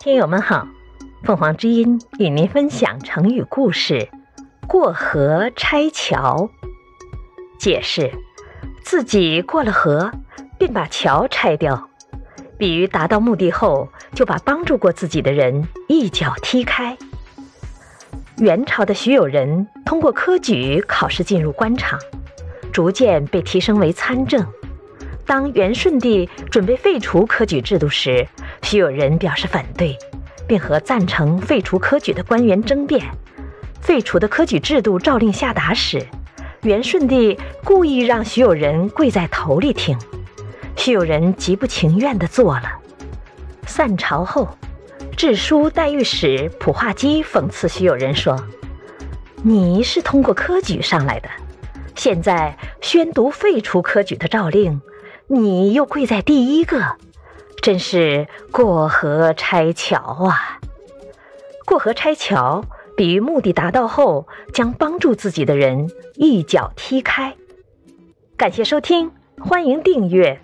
听友们好，凤凰之音与您分享成语故事“过河拆桥”。解释：自己过了河，便把桥拆掉，比喻达到目的后就把帮助过自己的人一脚踢开。元朝的徐有仁通过科举考试进入官场，逐渐被提升为参政。当元顺帝准备废除科举制度时，徐有仁表示反对，并和赞成废除科举的官员争辩。废除的科举制度诏令下达时，元顺帝故意让徐有仁跪在头里听，徐有仁极不情愿地做了。散朝后，治书代御史普化基讽刺徐有仁说：“你是通过科举上来的，现在宣读废除科举的诏令，你又跪在第一个。”真是过河拆桥啊！过河拆桥，比喻目的达到后，将帮助自己的人一脚踢开。感谢收听，欢迎订阅。